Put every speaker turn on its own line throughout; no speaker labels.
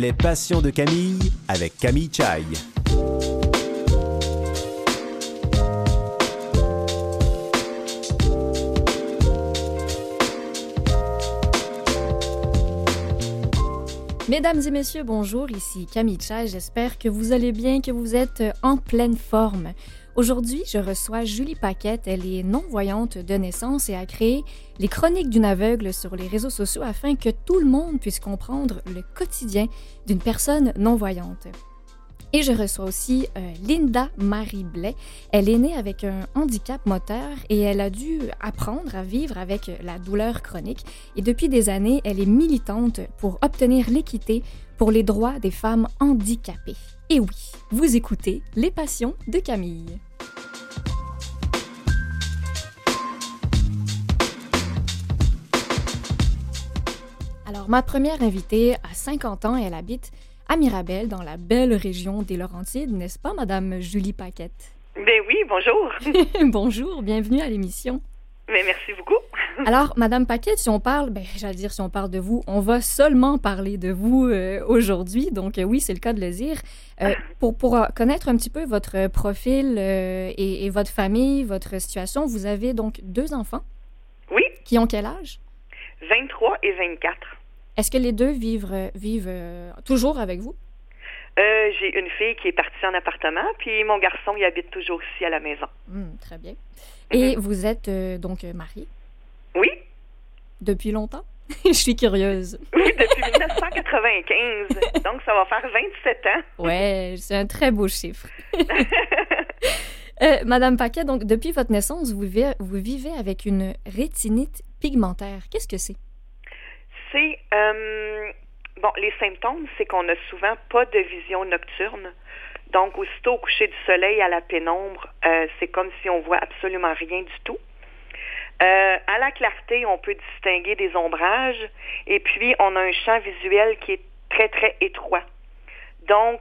Les passions de Camille avec Camille Chai.
Mesdames et messieurs, bonjour, ici Camille Chai. J'espère que vous allez bien, que vous êtes en pleine forme. Aujourd'hui, je reçois Julie Paquette. Elle est non-voyante de naissance et a créé les chroniques d'une aveugle sur les réseaux sociaux afin que tout le monde puisse comprendre le quotidien d'une personne non-voyante. Et je reçois aussi euh, Linda Marie Blais. Elle est née avec un handicap moteur et elle a dû apprendre à vivre avec la douleur chronique. Et depuis des années, elle est militante pour obtenir l'équité pour les droits des femmes handicapées. Et oui, vous écoutez Les Passions de Camille. Alors, ma première invitée a 50 ans et elle habite à Mirabel, dans la belle région des Laurentides, n'est-ce pas, Madame Julie Paquette?
Ben oui, bonjour.
bonjour, bienvenue à l'émission.
Ben merci beaucoup.
Alors, Madame Paquette, si on parle, ben, j'allais dire si on parle de vous, on va seulement parler de vous euh, aujourd'hui. Donc, euh, oui, c'est le cas de le dire. Euh, pour, pour connaître un petit peu votre profil et, et, votre famille, votre situation, vous avez donc deux enfants?
Oui.
Qui ont quel âge?
23 et 24.
Est-ce que les deux vivent, vivent toujours avec vous?
Euh, j'ai une fille qui est partie en appartement, puis mon garçon, il habite toujours ici à la maison.
Hmm, très bien. Et vous êtes euh, donc mariée?
Oui.
Depuis longtemps? Je suis curieuse.
Oui, depuis 1995. donc, ça va faire 27 ans.
ouais, c'est un très beau chiffre. euh, Madame Paquet, donc, depuis votre naissance, vous vivez, vous vivez avec une rétinite pigmentaire. Qu'est-ce que c'est?
Euh, Bon, les symptômes, c'est qu'on n'a souvent pas de vision nocturne. Donc, aussitôt au coucher du soleil à la pénombre, euh, c'est comme si on voit absolument rien du tout. Euh, à la clarté, on peut distinguer des ombrages et puis on a un champ visuel qui est très, très étroit. Donc,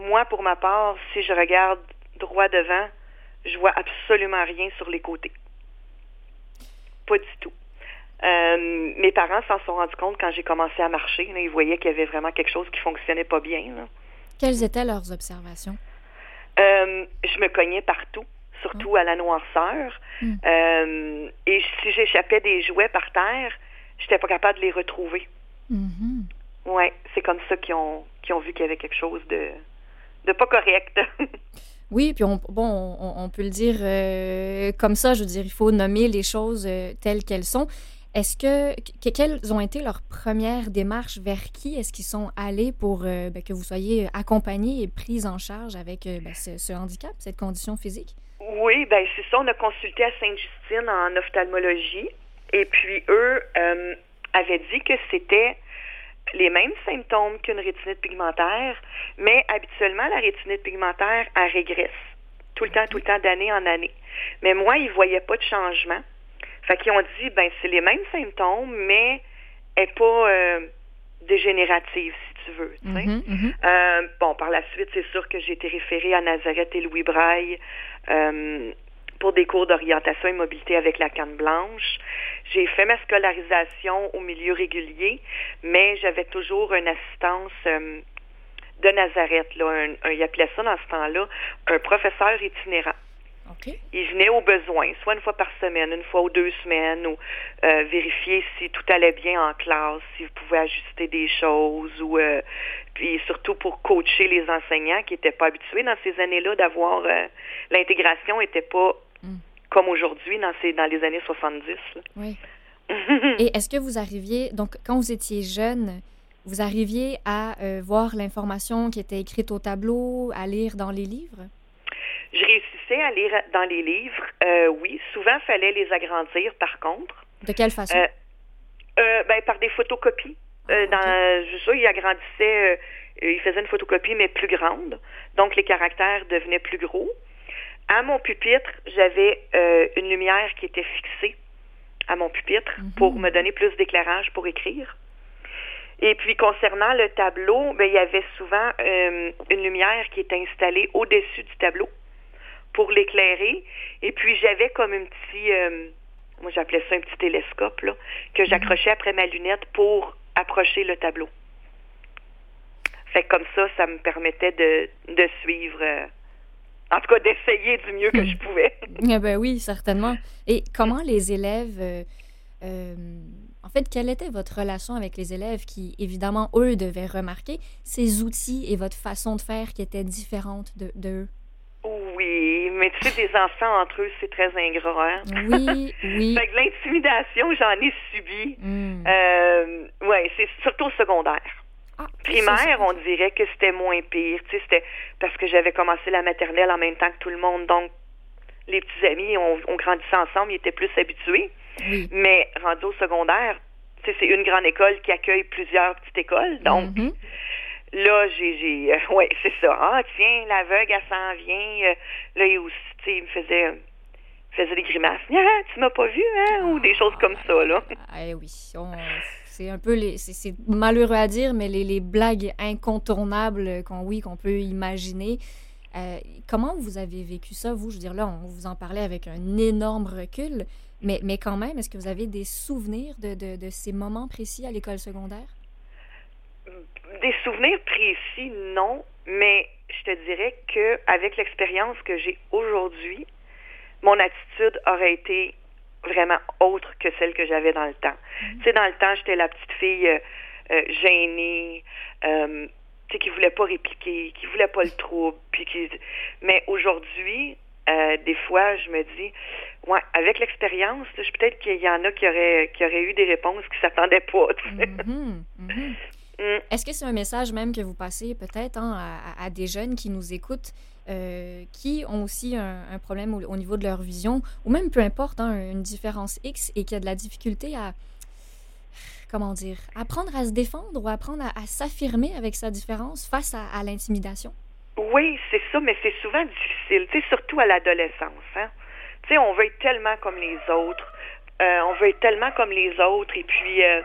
moi, pour ma part, si je regarde droit devant, je vois absolument rien sur les côtés. Pas du tout. Euh, mes parents s'en sont rendus compte quand j'ai commencé à marcher. ils voyaient qu'il y avait vraiment quelque chose qui fonctionnait pas bien.
Quelles étaient leurs observations?
Euh, je me cognais partout, surtout à la noirceur. Hmm. Euh, et si j'échappais des jouets par terre, j'étais pas capable de les retrouver. Mm-hmm. Ouais, c'est comme ça qu'ils ont, ont vu qu'il y avait quelque chose de, de pas correct.
Oui, puis on, bon, on, peut le dire comme ça, je veux dire, il faut nommer les choses telles qu'elles sont. Est-ce que, quelles ont été leurs premières démarches? Vers qui est-ce qu'ils sont allés pour euh, ben, que vous soyez accompagnés et pris en charge avec euh, ben, ce, handicap, cette condition physique?
Oui, ben c'est ça. On a consulté à Sainte-Justine en ophtalmologie et puis eux euh, avaient dit que c'était les mêmes symptômes qu'une rétinite pigmentaire, mais habituellement, la rétinite pigmentaire, elle régresse tout le temps, tout le temps, d'année en année. Mais moi, ils voyaient pas de changement. Fait qu'ils ont dit, ben c'est les mêmes symptômes, mais elle n'est pas euh, dégénérative, si tu veux. Mm-hmm, mm-hmm. Euh, bon, par la suite, c'est sûr que j'ai été référée à Nazareth et Louis Braille euh, pour des cours d'orientation et mobilité avec la canne blanche. J'ai fait ma scolarisation au milieu régulier, mais j'avais toujours une assistance de Nazareth. Là, un, il appelait ça dans ce temps-là un professeur itinérant. Il venait au besoin, soit une fois par semaine, une fois ou deux semaines, ou euh, vérifier si tout allait bien en classe, si vous pouvez ajuster des choses, ou euh, puis surtout pour coacher les enseignants qui n'étaient pas habitués dans ces années-là d'avoir euh, l'intégration n'était pas mm. comme aujourd'hui dans ces dans les années 70.
Oui. Et est-ce que vous arriviez donc quand vous étiez jeune, vous arriviez à voir l'information qui était écrite au tableau, à lire dans les livres?
Je réussissais à lire dans les livres, euh, oui. Souvent, il fallait les agrandir, par contre.
De quelle façon?
Euh, euh, ben, par des photocopies. Ah, dans, je sais, il agrandissait, il faisait une photocopie, mais plus grande. Donc, les caractères devenaient plus gros. À mon pupitre, j'avais une lumière qui était fixée à mon pupitre mhm. pour me donner plus d'éclairage pour écrire. Et puis concernant le tableau, ben, il y avait souvent une lumière qui était installée au-dessus du tableau pour l'éclairer. Et puis j'avais comme un petit, euh, moi j'appelais ça un petit télescope, là, que mhm. j'accrochais après ma lunette pour approcher le tableau. Fait que comme ça, ça me permettait de, de suivre. euh, en tout cas, d'essayer du mieux que je pouvais.
Ah ben oui, certainement. Et comment les élèves... euh, euh, en fait, quelle était votre relation avec les élèves qui, évidemment, eux, devaient remarquer ces outils et votre façon de faire qui était différente de, de eux?
Oui, mais tu sais, des enfants entre eux, c'est très ingrat. Hein?
Oui, oui.
Fait que l'intimidation, j'en ai subi.
Hmm.
Euh, ouais, c'est surtout au secondaire.
Ah,
Primaire, on dirait que c'était moins pire. Tu sais, c'était parce que j'avais commencé la maternelle en même temps que tout le monde. Donc, les petits amis, on, on grandissait ensemble, ils étaient plus habitués.
Oui.
Mais rendu au secondaire, c'est une grande école qui accueille plusieurs petites écoles. Donc,
Mhm.
là, j'ai, euh, ouais, c'est ça. Ah, tiens, l'aveugle, elle s'en vient. Euh, là, il aussi, il me faisait, faisait des grimaces. Ah, tu m'as pas vu, hein? Ou des choses comme ça, là.
Ah, eh oui, c'est un peu les, c'est, c'est malheureux à dire, mais les, les blagues incontournables qu'on oui qu'on peut imaginer. Euh, comment vous avez vécu ça, vous? Je veux dire là, on vous en parlait avec un énorme recul, mais, mais quand même, est-ce que vous avez des souvenirs de, de, de ces moments précis à l'école secondaire?
Des souvenirs précis, non, mais je te dirais que avec l'expérience que j'ai aujourd'hui, mon attitude aurait été vraiment autre que celle que j'avais dans le temps. Tu sais, dans le temps, j'étais la petite fille euh, euh, gênée, euh, tu sais, qui voulait pas répliquer, qui voulait pas le trouble, puis qui. Mais aujourd'hui, euh, des fois, je me dis, ouais, avec l'expérience, peut-être qu'il y en a qui auraient, qui auraient eu des réponses qui s'attendaient pas.
Mhm, mhm.
Mm.
Est-ce que c'est un message même que vous passez peut-être hein, à, à- à des jeunes qui nous écoutent, euh, qui ont aussi un, un problème au, au niveau de leur vision, ou même peu importe, hein, une différence X, et qui a de la difficulté à, comment dire, apprendre à se défendre ou apprendre à, à s'affirmer avec sa différence face à, à l'intimidation?
Oui, c'est ça, mais c'est souvent difficile, tu sais, surtout à l'adolescence. Hein? Tu sais, on veut être tellement comme les autres. Euh, on veut être tellement comme les autres, et puis, euh,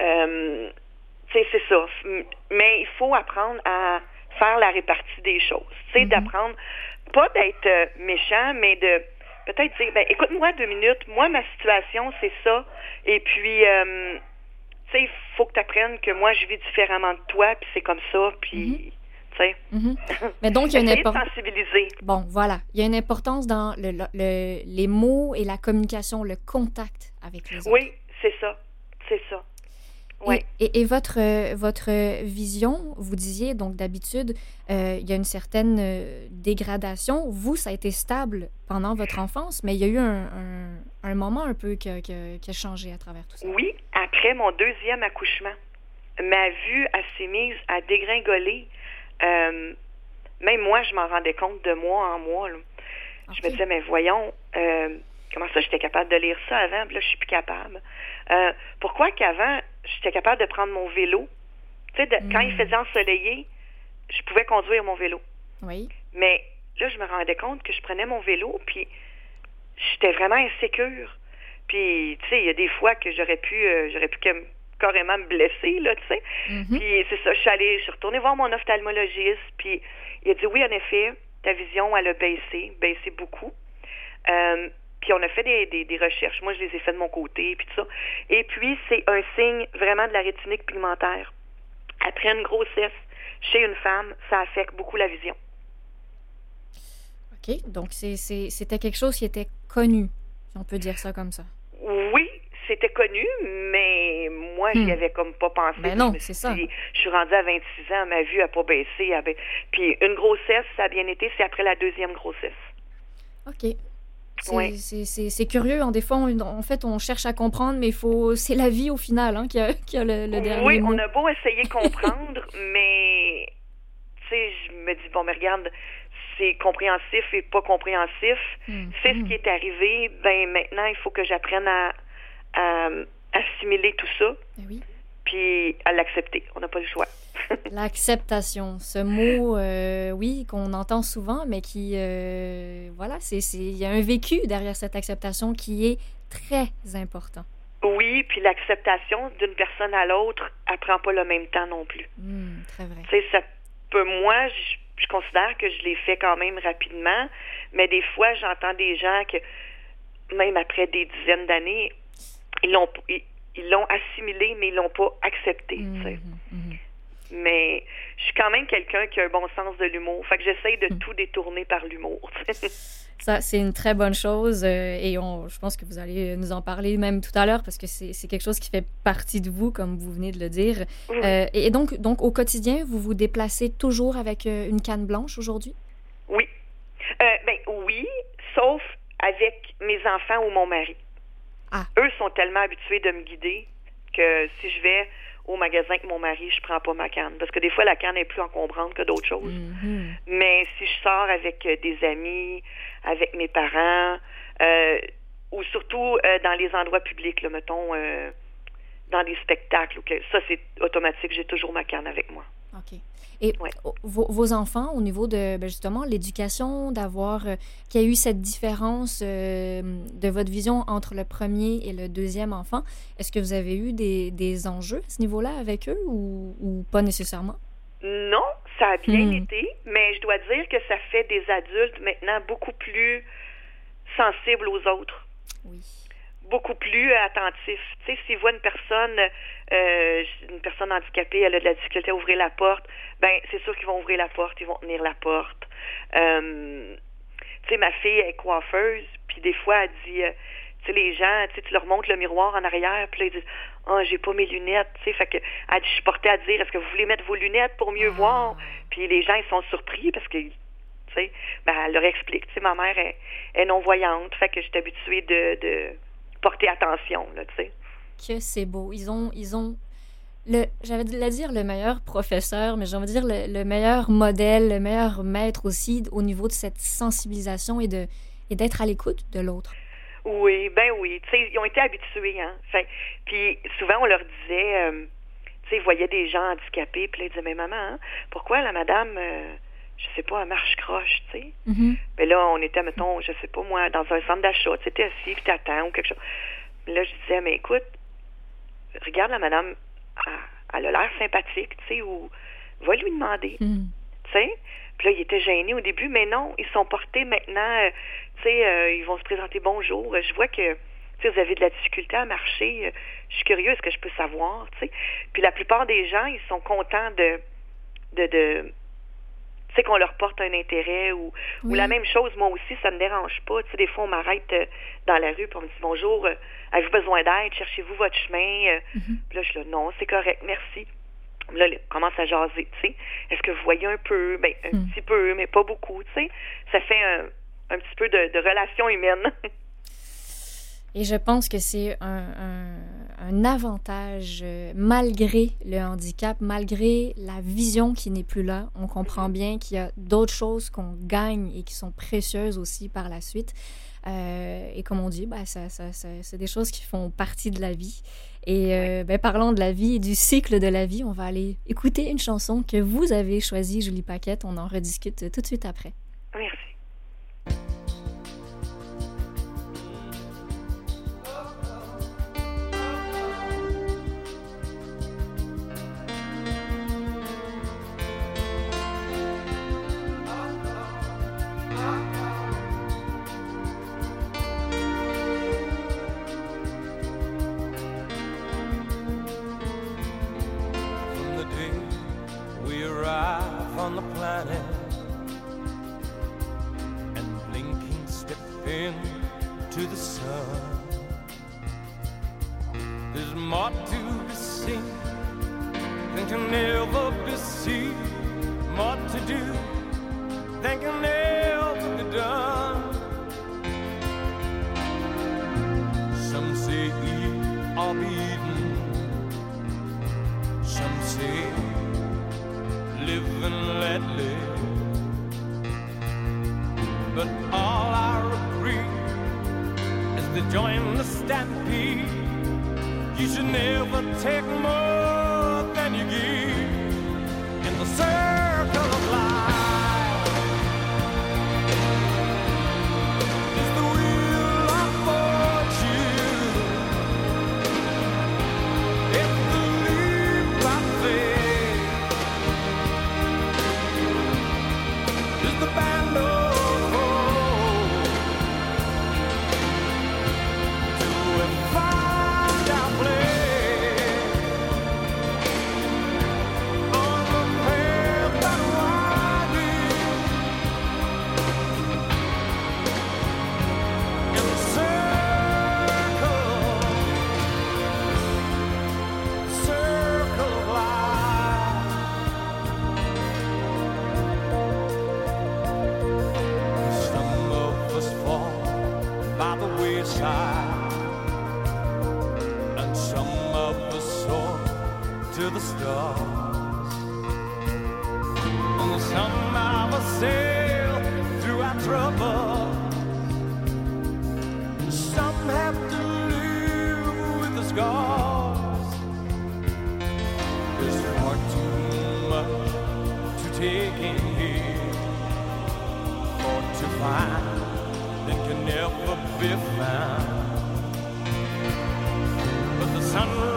euh, tu sais, c'est ça. Mais il faut apprendre à faire la répartie des choses. Tu sais,
Mhm.
d'apprendre, pas d'être euh, méchant, mais de peut-être dire, ben, écoute-moi deux minutes, moi, ma situation, c'est ça, et puis, euh, tu sais, il faut que tu apprennes que moi, je vis différemment de toi, puis c'est comme ça, puis, tu
Mhm. Mais donc, il y a une importance.
sensibiliser.
Bon, voilà. Il y a une importance dans le, le- le- les mots et la communication, le contact avec les autres.
Oui, c'est ça. C'est ça. Oui.
Et, et- et votre, votre vision, vous disiez, donc d'habitude, euh, il y a une certaine euh, dégradation. Vous, ça a été stable pendant votre enfance, mais il y a eu un, un- un moment un peu qui a, qui a- qui a changé à travers tout ça.
Oui, après mon deuxième accouchement, ma vue elle s'est mise à dégringoler. Euh, même moi, je m'en rendais compte de mois en mois. là. Je me disais, mais voyons, euh, comment ça, j'étais capable de lire ça avant, puis là, je suis plus capable. Euh, pourquoi qu'avant, j'étais capable de prendre mon vélo? Tu sais, quand il
Mm.
faisait ensoleillé, je pouvais conduire mon vélo.
Oui.
Mais là, je me rendais compte que je prenais mon vélo, puis j'étais vraiment insécure. Puis, tu sais, il y a des fois que j'aurais pu, euh, j'aurais pu carrément me blesser, là, tu sais.
Mhm.
Puis c'est ça, je suis allée, je suis retournée voir mon ophtalmologiste, puis il a dit oui, en effet, ta vision, elle a baissé, baissé beaucoup. Euh, puis on a fait des, des, des recherches. Moi, je les ai fait de mon côté, puis tout ça. Et puis, c'est un signe vraiment de la rétinique pigmentaire. Après une grossesse, chez une femme, ça affecte beaucoup la vision.
OK. Donc, c'était quelque chose qui était connu, si on peut dire ça comme ça.
Oui, c'était connu, mais moi, j'y
Hmm.
avais comme pas pensé.
Ben non, c'est ça.
Je suis rendue à 26 ans, ma vue n'a pas baissé. a ba- Puis une grossesse, ça a bien été, c'est après la deuxième grossesse.
OK. C'est
Ouais.
curieux. hein. Des fois, on- en fait, on cherche à comprendre, mais faut... c'est la vie au final hein, qui, a, qui a le, le dernier
oui,
mot.
on a beau essayer de comprendre, mais tu sais, je me dis, bon, mais regarde, c'est compréhensif et pas compréhensif.
Mhm.
C'est ce qui est arrivé. Ben maintenant, il faut que j'apprenne à, à assimiler tout ça,
oui.
puis à l'accepter. On n'a pas le choix.
L'acceptation, ce mot, euh, oui, qu'on entend souvent, mais qui, euh, voilà, c'est, il y a un vécu derrière cette acceptation qui est très important.
Oui, puis l'acceptation d'une personne à l'autre, elle prend pas le même temps non plus.
Hmm, très vrai.
Tu sais, ça peut, moi, je, je considère que je l'ai fait quand même rapidement, mais des fois, j'entends des gens que, même après des dizaines d'années, ils l'ont, ils, l'ont assimilé, mais ils l'ont pas accepté. sais.
Mhm, mhm.
Mais je suis quand même quelqu'un qui a un bon sens de l'humour. Fait que j'essaye de tout détourner par l'humour.
Ça, c'est une très bonne chose euh, et on, je pense que vous allez nous en parler même tout à l'heure parce que c'est quelque chose qui fait partie de vous, comme vous venez de le dire. Euh, et donc, donc, au quotidien, vous vous déplacez toujours avec euh, une canne blanche aujourd'hui?
Oui. ben oui, sauf avec mes enfants ou mon mari. Ah. Eux sont tellement habitués de me guider que si je vais au magasin avec mon mari, je prends pas ma canne. Parce que des fois, la canne est plus encombrante que d'autres choses. Mm-hmm. Mais si je sors avec euh, des amis, avec mes parents, euh, ou surtout euh, dans les endroits publics, là, mettons, dans des spectacles, ça, c'est automatique. J'ai toujours ma canne avec moi.
OK. Et vos, enfants, au niveau de ben, justement l'éducation, d'avoir euh, qu'il y a eu cette différence euh, de votre vision entre le premier et le deuxième enfant, est-ce que vous avez eu des, des enjeux à ce niveau-là avec eux ou, ou, pas nécessairement?
Non, ça a bien hmm. été, mais je dois dire que ça fait des adultes maintenant beaucoup plus sensibles aux autres.
Oui
beaucoup plus attentif. Tu sais, s'ils voient une personne, euh, une personne handicapée, elle a de la difficulté à ouvrir la porte, ben c'est sûr qu'ils vont ouvrir la porte, ils vont tenir la porte. Euh, tu sais, ma fille est coiffeuse, puis des fois elle dit, euh, tu sais, les gens, tu sais, tu leur montres le miroir en arrière, puis là, ils disent, oh, j'ai pas mes lunettes, tu sais, fait que elle dit, je suis portée à dire, est-ce que vous voulez mettre vos lunettes pour mieux ah. voir? Puis les gens, ils sont surpris parce que tu sais, ben, elle leur explique. Tu sais, ma mère est, est non-voyante, fait que je suis habituée de, de, porter attention, là, tu sais.
Que c'est beau. Ils ont, ils ont le, j'avais de dire le meilleur professeur, mais j'ai envie de dire le, meilleur modèle, le meilleur maître aussi au niveau de cette sensibilisation et de et d'être à l'écoute de l'autre.
Oui, ben oui. Tu sais, ils ont été habitués, hein. Fait, puis souvent on leur disait, euh, tu sais, ils voyaient des gens handicapés, puis ils disaient, mais maman, hein, pourquoi la madame euh, je sais pas, un marche-croche, tu sais?
Mm-hmm.
Mais là, on était, mettons, je sais pas moi, dans un centre d'achat, tu étais assis, puis t'attends ou quelque chose. Là, je disais, mais écoute, regarde la madame, elle, a l'air sympathique, tu sais, ou va lui demander,
mm.
tu sais. Puis là, il était gêné au début, mais non, ils sont portés maintenant, euh, tu sais, euh, ils vont se présenter bonjour. Je vois que, tu sais, vous avez de la difficulté à marcher. Euh, je suis curieux, est-ce que je peux savoir, tu sais. Puis la plupart des gens, ils sont contents de, de, de sais, qu'on leur porte un intérêt ou, ou la même chose, moi aussi, ça me dérange pas. Tu sais, des fois, on m'arrête euh, dans la rue pour me dit bonjour, euh, avez-vous besoin d'aide, cherchez-vous votre chemin? Euh. Puis là, je dis non, c'est correct, merci. Là, on commence à jaser, tu sais. Est-ce que vous voyez un peu? Ben, un
mm.
petit peu, mais pas beaucoup, tu sais. Ça fait un, un petit peu de, de relation humaine.
Et je pense que c'est un, un, avantage euh, malgré le handicap, malgré la vision qui n'est plus là. On comprend bien qu'il y a d'autres choses qu'on gagne et qui sont précieuses aussi par la suite. Euh, et comme on dit, bah, ça, ça, c'est des choses qui font partie de la vie. Et euh, ben, parlons de la vie et du cycle de la vie. On va aller écouter une chanson que vous avez choisie, Julie Paquette. On en rediscute tout de suite après.
Merci.
thinking they'll be done. Some say we are beaten. Some say live and let live. But all I agree is to join the stampede. You should never take more. Much to take here or to find that can never be found. But the sun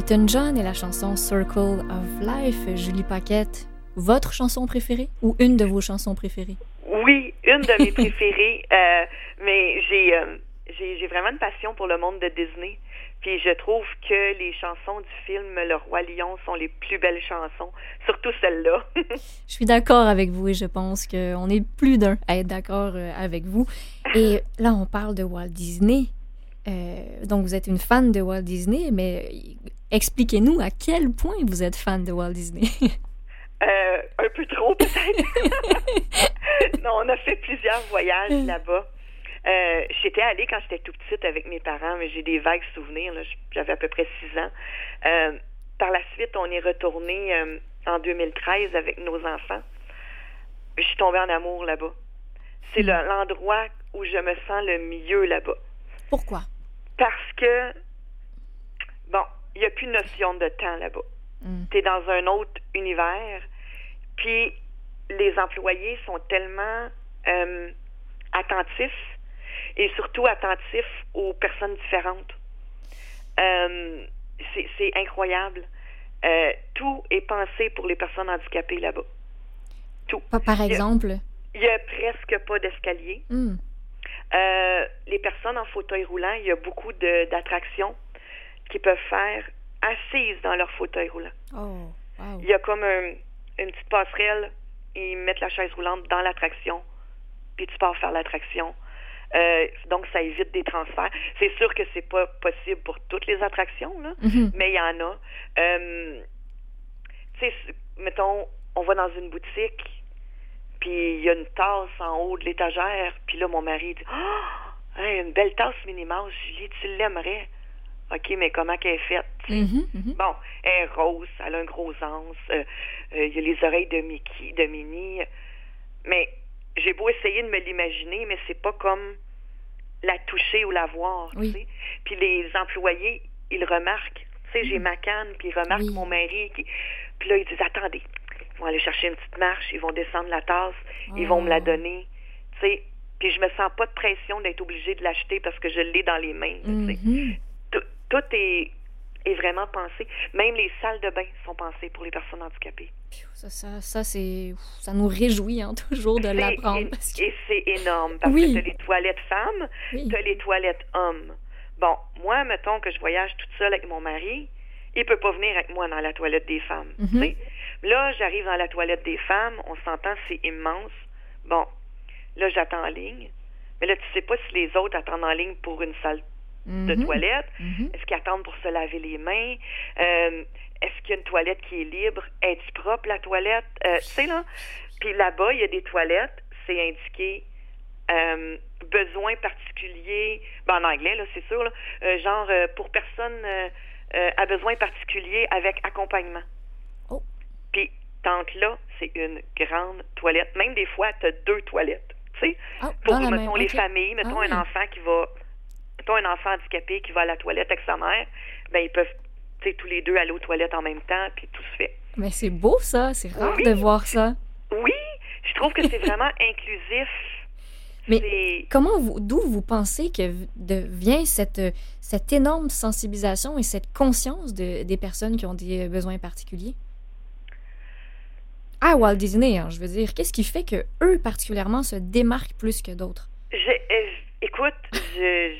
Elton John et la chanson Circle of Life, Julie Paquette. Votre chanson préférée ou une de vos chansons préférées?
Oui, une de mes préférées, euh, mais j'ai euh, j'ai vraiment une passion pour le monde de Disney. Puis je trouve que les chansons du film Le Roi Lion sont les plus belles chansons, surtout celle-là.
Je suis d'accord avec vous et je pense qu'on est plus d'un à être d'accord euh, avec vous. Et là, on parle de Walt Disney. Euh, donc, vous êtes une fan de Walt Disney, mais expliquez-nous à quel point vous êtes fan de Walt Disney.
Euh, un peu trop peut-être. non, on a fait plusieurs voyages là-bas. Euh, j'étais allée quand j'étais tout petite avec mes parents, mais j'ai des vagues souvenirs. là. J'avais à peu près six ans. Euh, par la suite, on est retourné en 2013 avec nos enfants. Je suis tombée en amour là-bas. C'est le- l'endroit où je me sens le mieux là-bas.
Pourquoi?
Parce que, bon, il n'y a plus de notion de temps là-bas.
Mm.
Tu es dans un autre univers, puis les employés sont tellement euh, attentifs et surtout attentifs aux personnes différentes. Euh, c'est incroyable. Euh, tout est pensé pour les personnes handicapées là-bas. Tout.
Pa- Par exemple?
Il n'y a presque pas d'escalier. Euh, les personnes en fauteuil roulant, il y a beaucoup d'attractions qu'ils peuvent faire assises dans leur fauteuil roulant.
Oh, wow.
Il y a comme un- une petite passerelle, ils mettent la chaise roulante dans l'attraction, puis tu pars faire l'attraction. Euh, donc, ça évite des transferts. C'est sûr que c'est pas possible pour toutes les attractions, là,
Mhm.
mais il y en a. Euh, tu sais, mettons, on va dans une boutique, puis il y a une tasse en haut de l'étagère, puis là, mon mari dit Ah, hey, une belle tasse Minnie-Mouse, Julie, tu l'aimerais. OK, mais comment qu'elle est faite?
Mhm, mhm.
Bon, elle est rose, elle a un gros anse, euh, euh, il y a les oreilles de Mickey, de Minnie. Mais j'ai beau essayer de me l'imaginer, mais c'est pas comme la toucher ou la voir. tu
Oui.
sais. Puis les employés, ils remarquent. Tu sais, j'ai ma canne, puis ils remarquent
Oui.
mon mari. Qui... Puis là, ils disent Attendez, ils vont aller chercher une petite marche, ils vont descendre la tasse, ils vont me la
Oh.
donner. Tu sais, Puis je me sens pas de pression d'être obligée de l'acheter parce que je l'ai dans les mains.
Mhm.
Tout, est, est vraiment pensé. Même les salles de bain sont pensées pour les personnes handicapées.
Ça, ça, ça, c'est, ça nous réjouit hein, toujours de l'apprendre. que-
Et c'est énorme parce
Oui.
que tu as les toilettes femmes,
Oui.
tu as les toilettes hommes. Bon, moi, mettons que je voyage toute seule avec mon mari, il peut pas venir avec moi dans la toilette des femmes.
Mhm.
Là, j'arrive dans la toilette des femmes, on s'entend, c'est immense. Bon, là, j'attends en ligne. Mais là, tu sais pas si les autres attendent en ligne pour une salle de
Mhm.
toilette.
Mhm.
Est-ce qu'ils attendent pour se laver les mains? Euh, Est-ce qu'il y a une toilette qui est libre? Est-ce propre, la toilette? Euh, tu sais, là, puis là-bas, il y a des toilettes, c'est indiqué euh, besoin particulier, ben, en anglais, là, c'est sûr, là, genre pour personne à besoin particulier avec accompagnement.
Oh.
Puis, tente là, c'est une grande toilette. Même des fois, tu as deux toilettes. Tu sais,
Ah,
pour, mettons, les familles, mettons
Ah
un
oui.
enfant qui va, mettons un enfant handicapé qui va à la toilette avec sa mère, ben ils peuvent, tous les deux aller aux toilettes en même temps, puis tout se fait.
Mais c'est beau ça, c'est rare
Oui.
de voir ça.
Oui, je trouve que c'est vraiment inclusif.
Mais comment vous, d'où vous pensez que de- vient cette, cette énorme sensibilisation et cette conscience de, des personnes qui ont des euh, besoins particuliers? À Walt Disney, hein, je veux dire, qu'est-ce qui fait que eux particulièrement se démarquent plus que d'autres?
Je- euh, écoute, je,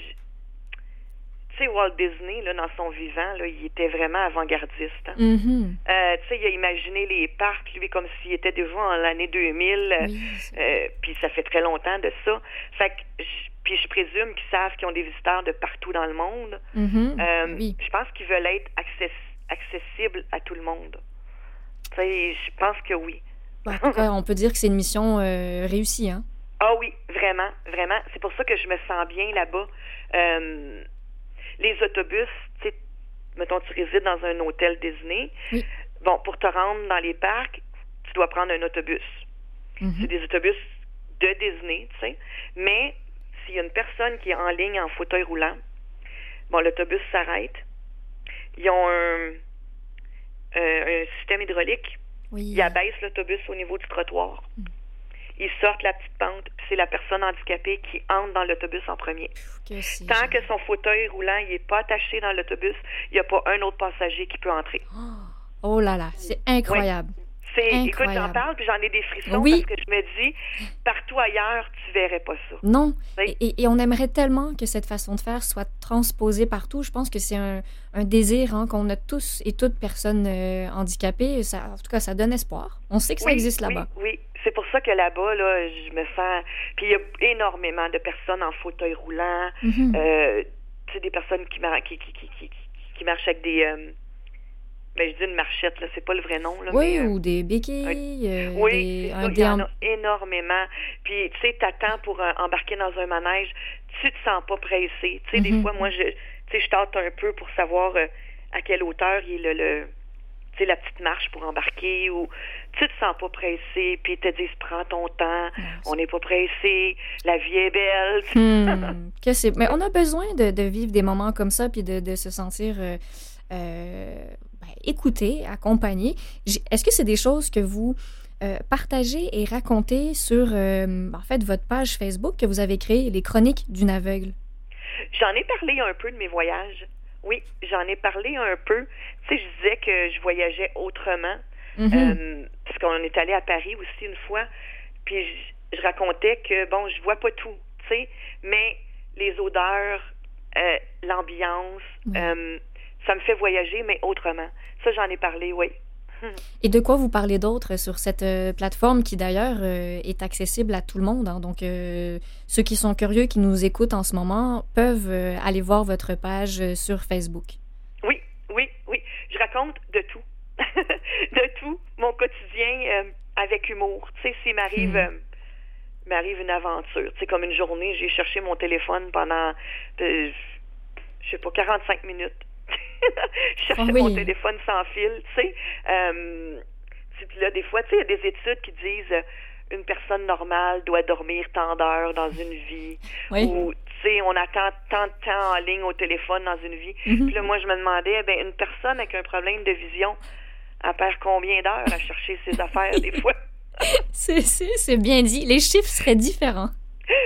sais, Walt Disney, là, dans son vivant, là, il était vraiment avant-gardiste. hein.
Mhm.
Euh, tu sais, il a imaginé les parcs, lui, comme s'il était déjà en l'année 2000. euh,
Oui,
Euh, puis ça fait très longtemps de ça. Fait que, puis je présume qu'ils savent qu'ils ont des visiteurs de partout dans le monde.
Mhm.
Euh,
Oui.
Je pense qu'ils veulent être access- accessibles à tout le monde. Tu sais, je pense que oui.
Bah, en tout cas, on peut dire que c'est une mission réussie. Hein?
Ah oui, vraiment, vraiment. C'est pour ça que je me sens bien là-bas. Euh, les autobus, tu sais, mettons, tu résides dans un hôtel Disney.
Oui.
Bon, pour te rendre dans les parcs, tu dois prendre un autobus.
Mhm.
C'est des autobus de Disney, tu sais. Mais s'il y a une personne qui est en ligne en fauteuil roulant, bon, l'autobus s'arrête. Ils ont un, euh, un système hydraulique.
Oui.
Ils abaissent l'autobus au niveau du trottoir. Ils sortent la petite pente, puis c'est la personne handicapée qui entre dans l'autobus en premier. Tant que son fauteuil roulant n'est pas attaché dans l'autobus, il n'y a pas un autre passager qui peut entrer.
Oh là là, c'est incroyable.
C'est, écoute, j'en parle, puis j'en ai des frissons
Oui.
parce que je me dis, partout ailleurs, tu verrais pas ça.
Non.
Oui.
Et, on aimerait tellement que cette façon de faire soit transposée partout. Je pense que c'est un, un désir hein, qu'on a tous et toutes personnes euh, handicapées. Ça, en tout cas, ça donne espoir. On sait que ça
Oui,
existe
oui,
là-bas.
Oui, c'est pour ça que là-bas, là, je me sens. Puis il y a énormément de personnes en fauteuil roulant,
Mhm.
euh, tu sais, des personnes qui, mar- qui, qui, qui, qui, qui marchent avec des. euh, ben, je dis une marchette, là, c'est pas le vrai nom, là.
oui,
mais, euh,
ou des béquilles,
oui,
des, un
il y en a énormément. Puis, tu sais, t'attends pour embarquer dans un manège, tu te sens pas pressé. Tu sais, des
Mhm.
fois, moi, je, tu sais, je tâte un peu pour savoir à quelle hauteur il est le, sais, la petite marche pour embarquer ou tu te sens pas pressé, puis ils te disent prends ton temps, on n'est pas pressé, la vie est belle.
Hmm, que. Mais on a besoin de, de vivre des moments comme ça, puis de, de se sentir euh, euh, ben, écouté, accompagné. Est-ce que c'est des choses que vous euh, partagez et racontez sur, euh, en fait, votre page Facebook que vous avez créée, les chroniques d'une aveugle?
J'en ai parlé un peu de mes voyages. Oui, j'en ai parlé un peu. Tu sais, je disais que je voyageais autrement.
Mhm.
Euh, parce qu'on est allé à Paris aussi une fois, puis je, je racontais que, bon, je vois pas tout, tu sais, mais les odeurs, euh, l'ambiance, euh, ça me fait voyager, mais autrement. Ça, j'en ai parlé, oui.
Et de quoi vous parlez d'autre sur cette euh, plateforme qui d'ailleurs euh, est accessible à tout le monde? hein? Donc, euh, ceux qui sont curieux, qui nous écoutent en ce moment, peuvent aller voir votre page sur Facebook.
Oui, oui, oui. Je raconte de tout. de tout. Mon quotidien avec humour. Tu sais, s'il m'arrive... Euh, m'arrive une aventure. Tu sais, comme une journée, j'ai cherché mon téléphone pendant, je sais pas, 45 minutes. je cherchais
Ah oui.
mon téléphone sans fil, tu sais. Euh, puis là, des fois, tu sais, il y a des études qui disent euh, une personne normale doit dormir tant d'heures dans une vie.
Oui.
Ou, tu sais, on attend tant de temps en ligne au téléphone dans une vie.
Mhm.
Puis là, moi, je me demandais, ben, une personne avec un problème de vision, elle perd combien d'heures à chercher ses affaires, des fois?
C'est- C'est c'est bien dit. Les chiffres seraient différents.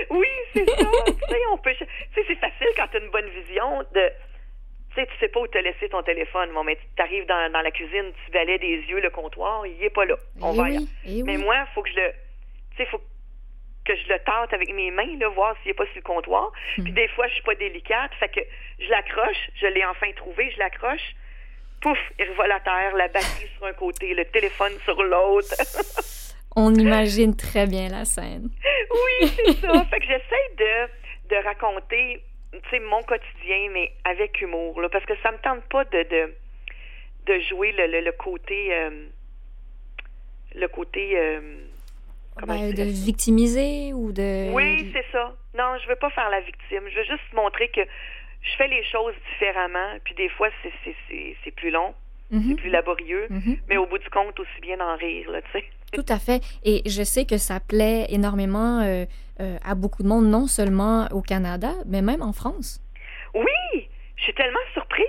Oui, c'est ça. tu sais, on peut. Tu sais, c'est facile quand tu as une bonne vision de. Tu sais, tu sais pas où te laisser ton téléphone. Bon, mais tu arrives dans, dans la cuisine, tu balais des yeux le comptoir, il est pas là. On
Eh
va
oui, eh
Mais
oui.
moi, il faut que je le. Tu sais, faut que je le tente avec mes mains, là, voir s'il n'est pas sur le comptoir.
Hmm.
Puis des fois, je suis pas délicate. Fait que je l'accroche, je l'ai enfin trouvé, je l'accroche. Pouf, il revole à terre, la batterie sur un côté, le téléphone sur l'autre.
On imagine très bien la scène.
oui, c'est ça. Fait que j'essaie de, de raconter, tu sais, mon quotidien, mais avec humour, là, parce que ça me tente pas de, de, de jouer le, le, le côté, euh, le côté, euh, comment
Ben, de victimiser ou de...
Oui, c'est ça. Non, je veux pas faire la victime. Je veux juste montrer que je fais les choses différemment, puis des fois, c'est plus long,
Mhm,
c'est plus laborieux,
mhm.
mais au bout du compte, aussi bien d'en rire, là, tu sais.
Tout à fait. Et je sais que ça plaît énormément euh, euh, à beaucoup de monde, non seulement au Canada, mais même en France.
Oui, je suis tellement surprise.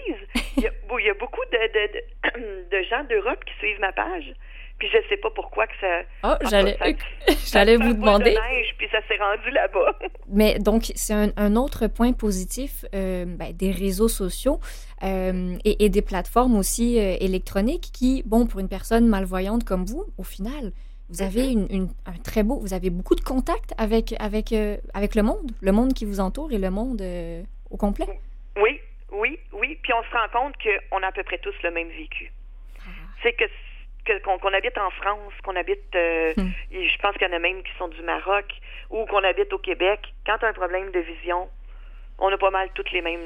Il y a, bon, il y a beaucoup de, de, de, de gens d'Europe qui suivent ma page. Puis je sais pas pourquoi que ça.
Oh,
en tout
j'allais, j'allais vous demander.
De neige, puis ça s'est rendu là-bas.
Mais donc, c'est un, un autre point positif euh, ben, des réseaux sociaux euh, et, et des plateformes aussi euh, électroniques qui, bon, pour une personne malvoyante comme vous, au final, vous avez une, une- un très beau, vous avez beaucoup de contacts avec, avec, avec le monde, le monde qui vous entoure et le monde au complet.
oui, oui, oui. Puis on se rend compte qu'on a à peu près tous le même vécu. C'est que que- qu'on habite en France, qu'on habite, euh,
Hmm.
et je pense qu'il y en a même qui sont du Maroc, ou qu'on habite au Québec. Quand tu as un problème de vision, on a pas mal tous les mêmes,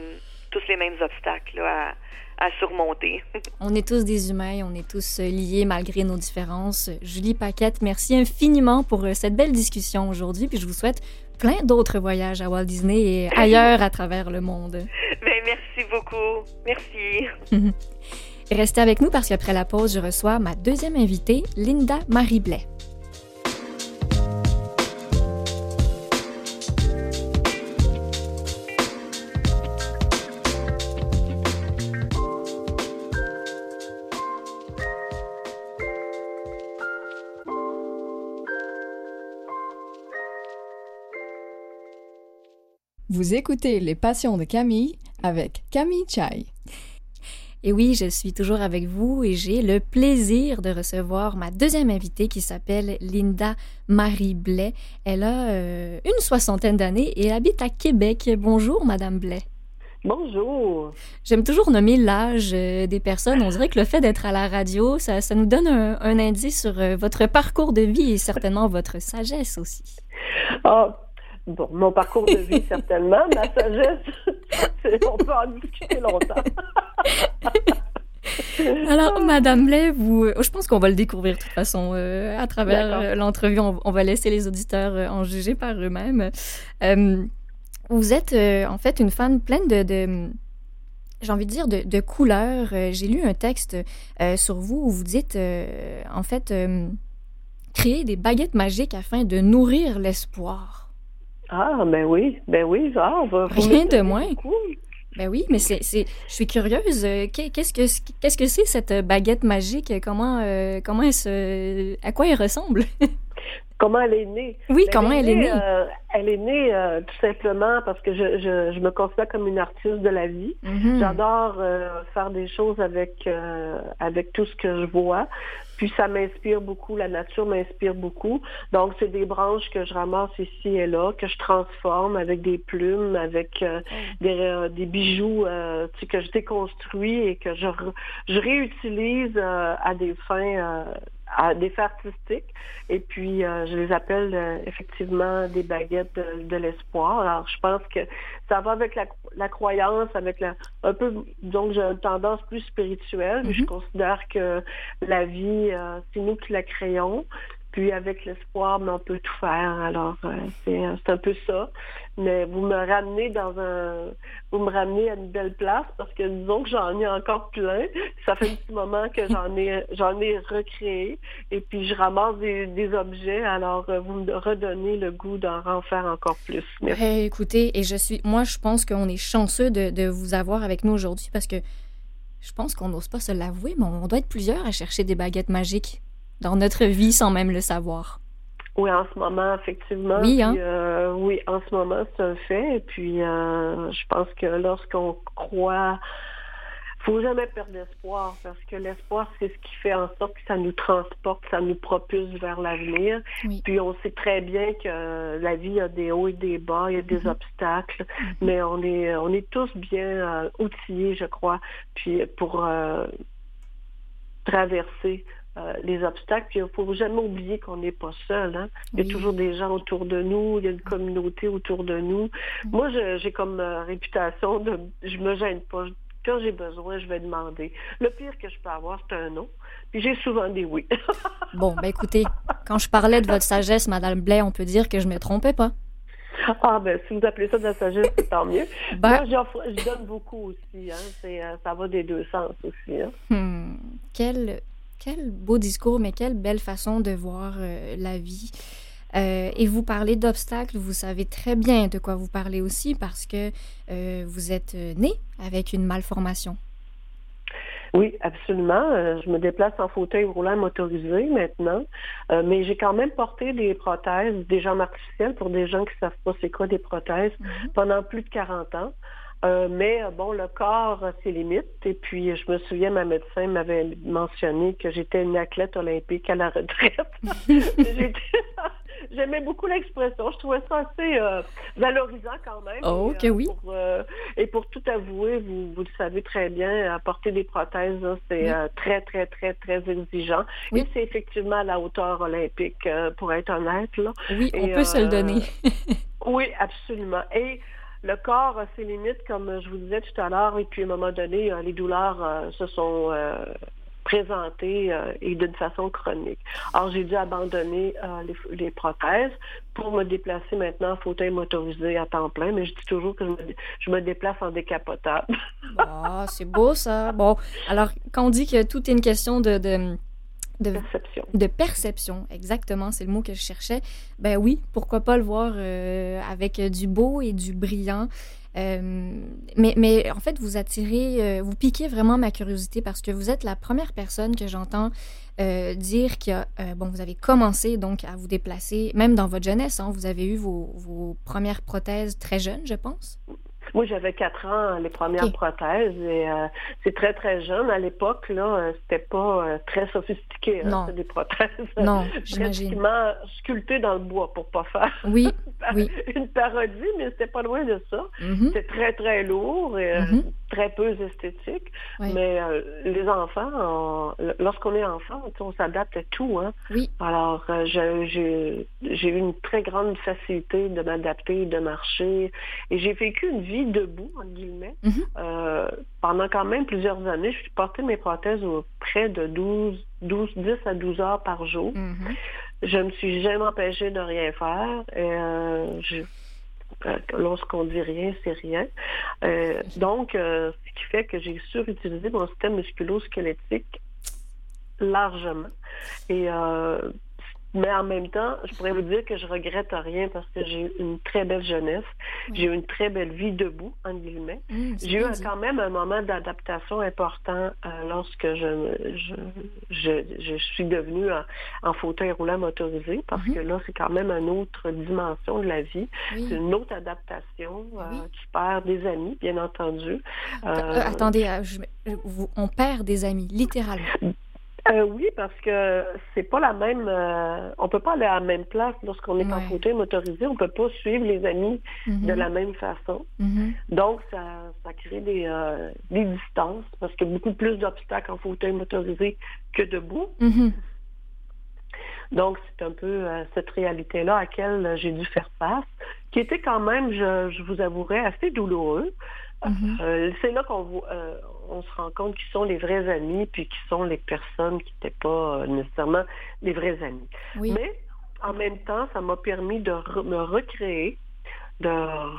tous les mêmes obstacles là, à, à surmonter.
On est tous des humains, on est tous euh, liés malgré nos différences. Julie Paquette, merci infiniment pour euh, cette belle discussion aujourd'hui, puis je vous souhaite plein d'autres voyages à Walt Disney et ailleurs à travers le monde.
ben, merci beaucoup. Merci.
Restez avec nous parce qu'après la pause, je reçois ma deuxième invitée, Linda Marie Blais.
Vous écoutez Les Passions de Camille avec Camille Chai.
Et oui, je suis toujours avec vous et j'ai le plaisir de recevoir ma deuxième invitée qui s'appelle Linda Marie Blais. Elle a euh, une soixantaine d'années et habite à Québec. Bonjour, Madame Blais.
Bonjour.
J'aime toujours nommer l'âge euh, des personnes. On dirait que le fait d'être à la radio, ça, ça nous donne un, un indice sur euh, votre parcours de vie et certainement votre sagesse aussi.
Ah, bon, mon parcours de vie, certainement. Ma sagesse, on peut en discuter longtemps.
Alors, Madame Blais, vous, euh, je pense qu'on va le découvrir de toute façon euh, à travers euh, l'entrevue. On, on va laisser les auditeurs en juger par eux-mêmes. Euh, vous êtes euh, en fait une fan pleine de, de- j'ai envie de dire, de, de couleurs. J'ai lu un texte sur vous où vous dites, en fait, créer des baguettes magiques afin de nourrir l'espoir.
Ah, ben oui, ben oui, ah, on va
Rien de moins. Ben oui, mais c'est, c'est, je suis curieuse. euh, qu'est- Qu'est-ce que, qu'est-ce que c'est cette baguette magique? Comment, euh, comment elle se, à quoi elle ressemble?
Comment elle est née?
Oui,
Ben,
comment elle est née?
euh, elle est née euh, tout simplement parce que je, je, je me considère comme une artiste de la vie.
Mhm.
J'adore euh, faire des choses avec euh, avec tout ce que je vois. Puis ça m'inspire beaucoup, la nature m'inspire beaucoup. Donc c'est des branches que je ramasse ici et là, que je transforme avec des plumes, avec euh, des, euh, des bijoux euh, tu sais, que je déconstruis et que je, je réutilise euh, à des fins euh, à des fins artistiques. Et puis euh, je les appelle euh, effectivement des baguettes de, de l'espoir. Alors je pense que ça va avec la, la croyance, avec la un peu donc j'ai une tendance plus spirituelle. mais Je
Mhm.
considère que la vie, euh, c'est nous qui la créons. Puis avec l'espoir, mais on peut tout faire. Alors euh, c'est c'est un peu ça. Mais vous me ramenez dans un, vous me ramenez à une belle place parce que disons que j'en ai encore plein. Ça fait un petit moment que j'en ai, j'en ai recréé. Et puis je ramasse des, des objets. Alors euh, vous me redonnez le goût d'en en faire encore plus. Merci.
Eh, écoutez, et je suis, moi, je pense qu'on est chanceux de, de vous avoir avec nous aujourd'hui parce que je pense qu'on n'ose pas se l'avouer, mais on doit être plusieurs à chercher des baguettes magiques dans notre vie sans même le savoir.
Oui, en ce moment, effectivement.
Oui, hein?
Puis, euh, oui, en ce moment, c'est un fait. Et puis, euh, je pense que lorsqu'on croit, faut jamais perdre espoir parce que l'espoir, c'est ce qui fait en sorte que ça nous transporte, ça nous propulse vers l'avenir.
Oui.
Puis, on sait très bien que la vie a des hauts et des bas, il y a des
Mhm.
obstacles, mais on est, on est tous bien euh, outillés, je crois, puis pour traverser euh, les obstacles. Puis il ne faut jamais oublier qu'on n'est pas seul. Hein? Il y a
Oui.
toujours des gens autour de nous, il y a une communauté autour de nous.
Mhm.
Moi, j'ai comme euh, réputation de je me gêne pas. Quand j'ai besoin, je vais demander. Le pire que je peux avoir, c'est un non. Puis j'ai souvent des oui.
Bon, ben écoutez, quand je parlais de votre sagesse, Madame Blais, on peut dire que je me trompais pas.
ah ben si vous appelez ça de la sagesse, c'est tant mieux.
Ben,
Moi, je donne beaucoup aussi. Hein? Euh, ça va des deux sens aussi. Hein?
Hmm, quel, quel beau discours, mais quelle belle façon de voir euh, la vie. Euh, et vous parlez d'obstacles, vous savez très bien de quoi vous parlez aussi parce que euh, vous êtes né avec une malformation.
Oui, absolument. Je me déplace en fauteuil roulant motorisé maintenant, Euh, mais j'ai quand même porté des prothèses, des jambes artificielles pour des gens qui savent pas c'est quoi des prothèses
Mhm.
pendant plus de 40 ans. Euh, mais euh, bon, le corps a ses limites. Et puis, je me souviens, ma médecin m'avait mentionné que j'étais une athlète olympique à la retraite. J'aimais beaucoup l'expression. Je trouvais ça assez euh, valorisant quand même.
Oh,
Et, euh,
oui.
Pour, et pour tout avouer, vous, vous le savez très bien, porter des prothèses, là, c'est
Oui.
très, très, très, très exigeant.
Oui.
Et c'est effectivement à la hauteur olympique, pour être honnête. Là.
Oui, on peut se le donner.
Oui, absolument. Et le corps a ses limites, comme je vous disais tout à l'heure, et puis à un moment donné, euh, les douleurs euh, se sont euh, présentées et d'une façon chronique. Alors, j'ai dû abandonner les, les prothèses pour me déplacer maintenant en fauteuil motorisé à temps plein, mais je dis toujours que je me, je me déplace en décapotable.
Ah, c'est beau ça. Bon, alors quand on dit que tout est une question de, de, de,
Perception.
de perception, exactement, c'est le mot que je cherchais, ben oui, pourquoi pas le voir euh, avec du beau et du brillant. Euh, mais, mais en fait, vous attirez, euh, vous piquez vraiment ma curiosité parce que vous êtes la première personne que j'entends euh, dire que, euh, bon, vous avez commencé donc à vous déplacer, même dans votre jeunesse, hein, vous avez eu vos, vos premières prothèses très jeunes, je pense.
Moi, j'avais quatre ans, les premières prothèses, et euh, c'est très, très jeune. À l'époque, là, euh, c'était pas euh, très sophistiqué, hein, des prothèses
Non,
pratiquement sculptées dans le bois pour pas faire
Oui, oui.
une parodie, mais c'était pas loin de ça.
mhm,
C'était très, très lourd et euh,
Mhm.
Très peu esthétique. Mais euh, les enfants, on- lorsqu'on est enfant, on s'adapte à tout. Hein?
Oui.
Alors, euh, j'ai- eu une très grande facilité de m'adapter, de marcher. Et j'ai vécu une vie debout, en guillemets.
Mhm.
Euh, pendant quand même plusieurs années, je portais mes prothèses au près de 12, 12, 10 à 12 heures par jour.
mhm.
Je me suis jamais empêchée de rien faire. Et, je- Lorsqu'on dit rien, c'est rien. Euh, donc, euh, ce qui fait que j'ai surutilisé mon système musculo-squelettique largement. Et euh, mais en même temps, je pourrais vous dire que je regrette rien parce que j'ai eu une très belle jeunesse. J'ai eu une très belle vie debout, en guillemets.
Mm, c'est
J'ai eu quand même un moment d'adaptation important euh, lorsque je, je, je, je suis devenue en, en fauteuil roulant motorisé parce
Mhm.
que là, c'est quand même une autre dimension de la vie. C'est une autre adaptation. Euh,
Oui.
tu perds des amis, bien entendu.
Euh, attendez, euh, je- on perd des amis, littéralement.
Euh, oui, parce que c'est pas la même. euh, on peut pas aller à la même place lorsqu'on est en fauteuil motorisé. On peut pas suivre les amis
Mhm,
de la même façon.
mhm.
Donc, ça, ça crée des, euh, des distances parce qu'il y a beaucoup plus d'obstacles en fauteuil motorisé que debout.
Mhm.
Donc, c'est un peu euh, cette réalité-là à laquelle j'ai dû faire face, qui était quand même, je, je vous avouerai, assez douloureux.
Mhm.
Euh, c'est là qu'on voit- euh, on se rend compte qui sont les vrais amis, puis qui sont les personnes qui n'étaient pas euh, nécessairement les vrais amis.
Oui.
Mais en même temps, ça m'a permis de re- me recréer, de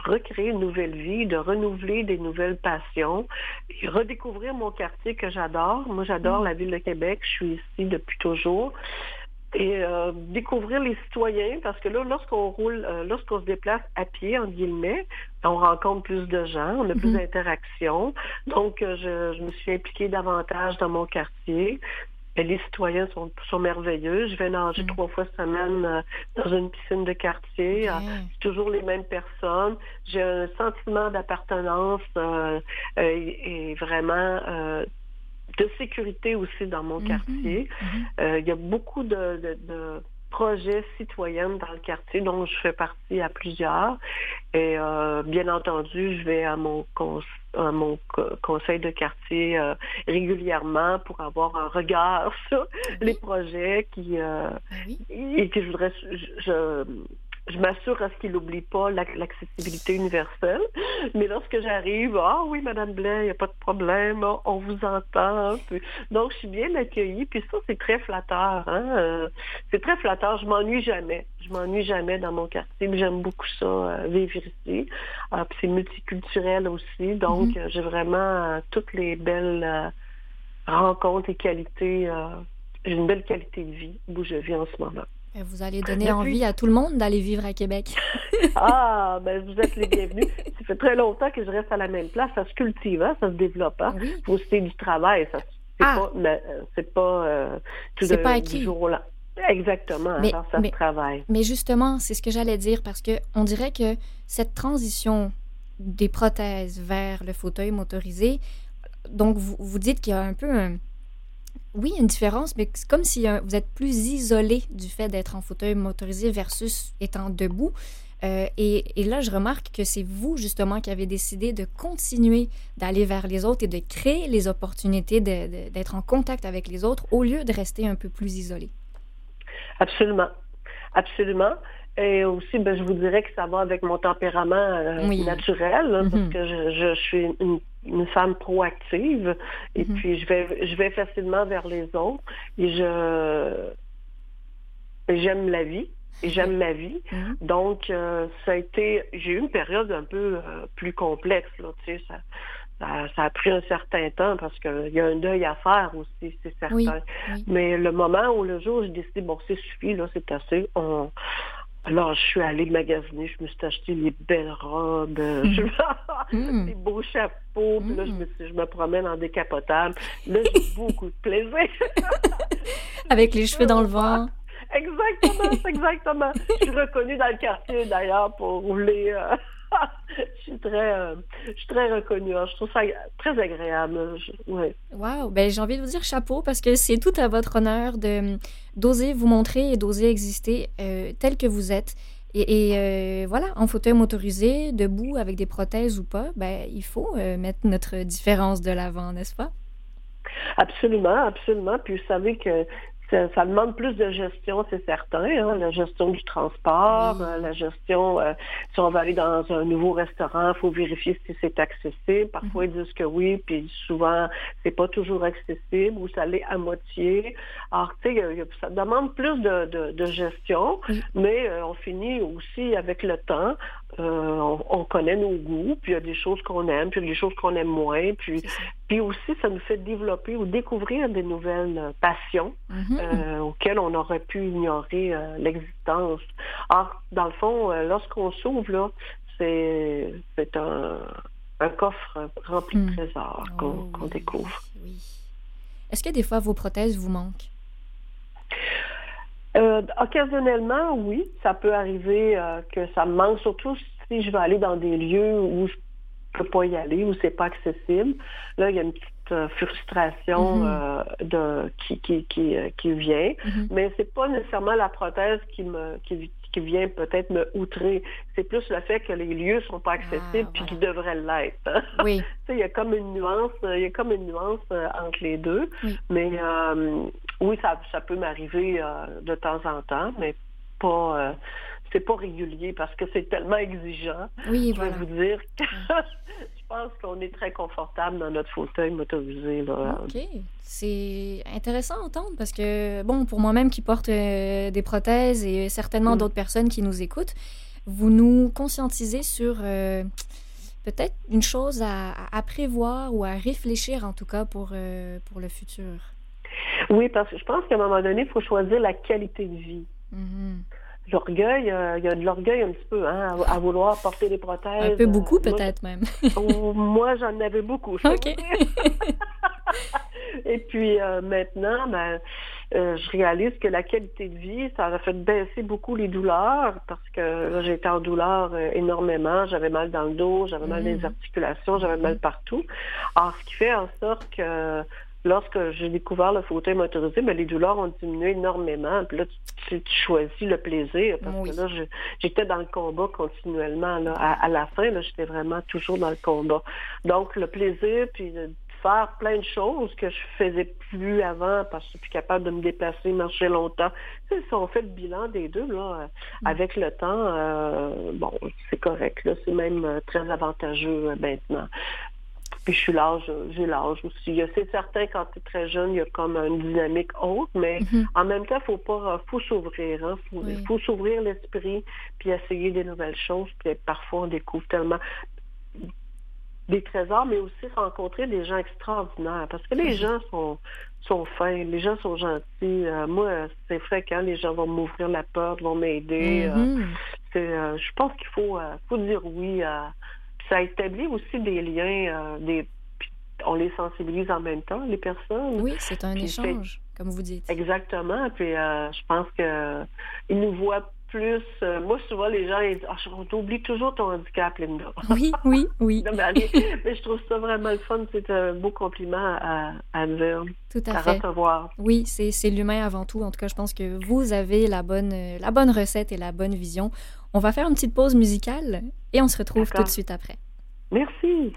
recréer une nouvelle vie, de renouveler des nouvelles passions, et redécouvrir mon quartier que j'adore. Moi, j'adore la ville de Québec. Je suis ici depuis toujours. Et euh, découvrir les citoyens, parce que là, lorsqu'on roule, euh, lorsqu'on se déplace à pied, en guillemets, on rencontre plus de gens, on a plus
Mhm.
d'interactions. Donc, euh, je, je me suis impliquée davantage dans mon quartier. les citoyens sont, sont merveilleux. Je vais nager
Mm.
trois fois semaine euh, dans une piscine de quartier. Euh, c'est toujours les mêmes personnes. J'ai un sentiment d'appartenance euh, euh, et, et vraiment euh, de sécurité aussi dans mon
Mhm.
quartier.
Mhm.
Euh, il y a beaucoup de, de- de projets citoyens dans le quartier dont je fais partie à plusieurs. Et euh, bien entendu, je vais à mon, à mon co- conseil de quartier euh, régulièrement pour avoir un regard sur les projets qui, euh,
Ben oui.
et que je voudrais, je, je, je m'assure à ce qu'il n'oublie pas l'ac- l'accessibilité universelle. Mais lorsque j'arrive, ah oui, Madame Blais, il n'y a pas de problème, on- vous entend. Puis- donc, je suis bien accueillie. Puis ça, c'est très flatteur. Hein? euh, c'est très flatteur. Je m'ennuie jamais. Je m'ennuie jamais dans mon quartier. J'aime beaucoup ça, euh, vivre ici. Ah, puis c'est multiculturel aussi. Donc, euh, j'ai vraiment toutes les belles rencontres et qualités. j'ai une belle qualité de vie où je vis en ce moment.
Ben, Vous allez donner
Depuis-
envie à tout le monde d'aller vivre à Québec.
Ah, ben vous êtes les bienvenus. Ça fait très longtemps que je reste à la même place. Ça se cultive, hein, ça se développe. Hein.
Oui.
Faut citer du travail. Ça, c'est
Ah.
pas, mais, euh, c'est pas euh, tout
C'est
de-
pas
du
acquis.
jour au lendemain. Exactement.
Mais-
alors ça
mais-
se travaille.
Mais justement, c'est ce que j'allais dire parce que on dirait que cette transition des prothèses vers le fauteuil motorisé, donc vous, vous dites qu'il y a un peu un... Oui, une différence, mais c'est comme si euh, vous êtes plus isolé du fait d'être en fauteuil motorisé versus étant debout. Euh, et, et là, je remarque que c'est vous, justement, qui avez décidé de continuer d'aller vers les autres et de créer les opportunités d'être en contact avec les autres au lieu de rester un peu plus isolé.
Absolument. Absolument. Et aussi, ben, je vous dirais que ça va avec mon tempérament euh,
Oui.
naturel, hein,
Mhm.
parce que je, je suis une, une femme proactive et
Mhm.
puis je vais, je vais facilement vers les autres et je j'aime la vie et j'aime ma vie.
Mhm.
Donc, euh, ça a été, j'ai eu une période un peu euh, plus complexe, là, tu sais, ça, ça, ça a pris un certain temps parce qu'il y a un deuil à faire aussi, c'est certain.
Oui, oui.
Mais le moment où le jour, j'ai décidé, bon, c'est suffit, là, c'est assez. On... Alors, je suis allée magasiner, je me suis acheté les belles robes, euh, je-
Mm.
des beaux chapeaux, puis là, je me, suis- je me promène en décapotable. Là, j'ai beaucoup de plaisir.
Avec les cheveux dans le vent.
Exactement, exactement. Je suis reconnue dans le quartier d'ailleurs pour rouler. euh, je suis très, euh, je suis très reconnue. hein. Je trouve ça très agréable. Je- ouais.
Wow, ben j'ai envie de vous dire chapeau parce que c'est tout à votre honneur de d'oser vous montrer et d'oser exister euh, tel que vous êtes. Et, et, euh, voilà, en fauteuil motorisé, debout, avec des prothèses ou pas, ben il faut mettre notre différence de l'avant, n'est-ce pas?
Absolument, absolument. Puis vous savez que ça, ça demande plus de gestion, c'est certain. hein. La gestion du transport,
Oui.
euh, la gestion, euh, si on va aller dans un nouveau restaurant, il faut vérifier si c'est accessible. Parfois, ils disent que oui, puis souvent, c'est pas toujours accessible ou ça l'est à moitié. Alors, tu sais, ça demande plus de, de- de gestion, mais euh, on finit aussi avec le temps. Euh, on, on connaît nos goûts, puis il y a des choses qu'on aime, puis il y a des choses qu'on aime moins, puis. Puis aussi, ça nous fait développer ou découvrir des nouvelles euh, passions
Mhm.
euh, auxquelles on aurait pu ignorer euh, l'existence. Or, dans le fond, lorsqu'on s'ouvre, là, c'est c'est un, un coffre rempli
Mm.
de trésors qu'on
Oh,
qu'on découvre.
Oui. Est-ce que des fois vos prothèses vous manquent?
Euh, occasionnellement, oui, ça peut arriver euh, que ça me manque, surtout si je vais aller dans des lieux où je peux pas y aller, où c'est pas accessible. Là, il y a une petite euh, frustration
Mhm.
euh, de qui qui qui, euh, qui vient,
Mhm.
mais c'est pas nécessairement la prothèse qui me qui, qui vient peut-être me outrer. C'est plus le fait que les lieux sont pas accessibles
Ah,
puis qu'ils devraient l'être.
Oui.
Tu sais, il y a comme une nuance, il y a comme une nuance entre les deux.
Oui.
Mais oui, ça, ça peut m'arriver de temps en temps, mais pas c'est pas régulier parce que c'est tellement exigeant.
Oui,
Je
voilà.
vais vous dire que je pense qu'on est très confortable dans notre fauteuil motorisé. Là.
OK. C'est intéressant à entendre parce que, bon, pour moi-même qui porte euh, des prothèses et certainement
Mm.
d'autres personnes qui nous écoutent, vous nous conscientisez sur euh, peut-être une chose à, à prévoir ou à réfléchir en tout cas pour, euh, pour le futur.
Oui, parce que je pense qu'à un moment donné, il faut choisir la qualité de vie.
Mhm.
L'orgueil, euh, il y a de l'orgueil un petit peu, hein, à, à vouloir porter des prothèses.
Un peu beaucoup
Euh, moi,
peut-être même.
Oh, Moi, j'en avais beaucoup. je
OK.
Et puis euh, maintenant, ben, je réalise que la qualité de vie, ça a fait baisser beaucoup les douleurs parce que là, j'étais en douleur énormément. J'avais mal dans le dos, j'avais mal dans les articulations, j'avais mal partout. Alors, ce qui fait en sorte que lorsque j'ai découvert le fauteuil motorisé, ben, les douleurs ont diminué énormément. Puis là, tu, tu choisis le plaisir parce
Oui.
que là, j'étais dans le combat continuellement. Là. À, à la fin, là, j'étais vraiment toujours dans le combat. Donc, le plaisir, puis de faire plein de choses que je faisais plus avant parce que je suis plus capable de me déplacer, marcher longtemps. Tu sais, si on fait le bilan des deux, là, euh, avec le temps, euh, bon, c'est correct. Là, c'est même euh, très avantageux euh, maintenant. Puis je suis l'âge, euh, j'ai l'âge aussi. Il C'est certain, quand tu es très jeune, il y a comme une dynamique haute, mais
Mhm.
en même temps, faut pas, euh, faut s'ouvrir, hein. faut,
Oui.
faut s'ouvrir l'esprit, puis essayer des nouvelles choses. Puis parfois, on découvre tellement des trésors, mais aussi rencontrer des gens extraordinaires, parce que les gens sont sont fins, les gens sont gentils. Euh, moi, c'est fréquent, les gens vont m'ouvrir la porte, vont m'aider. euh,
Mhm.
c'est, euh, je pense qu'il faut, euh, faut dire oui. euh, puis ça établit aussi des liens, euh, des, on les sensibilise en même temps, les personnes.
Oui, c'est un
Puis
échange, comme vous dites.
Exactement. Puis euh, je pense que ils nous voient plus. euh, moi, souvent, les gens ils disent Ah, on t'oublie toujours ton handicap, Linda.
Oui, oui, oui,
Non, mais, allez, mais je trouve ça vraiment le fun. C'est un beau compliment à, à dire,
tout à
à
fait.
recevoir.
Oui, c'est l'humain avant tout. En tout cas, je pense que vous avez la bonne, la bonne recette et la bonne vision. On va faire une petite pause musicale et on se retrouve tout de suite après.
Merci.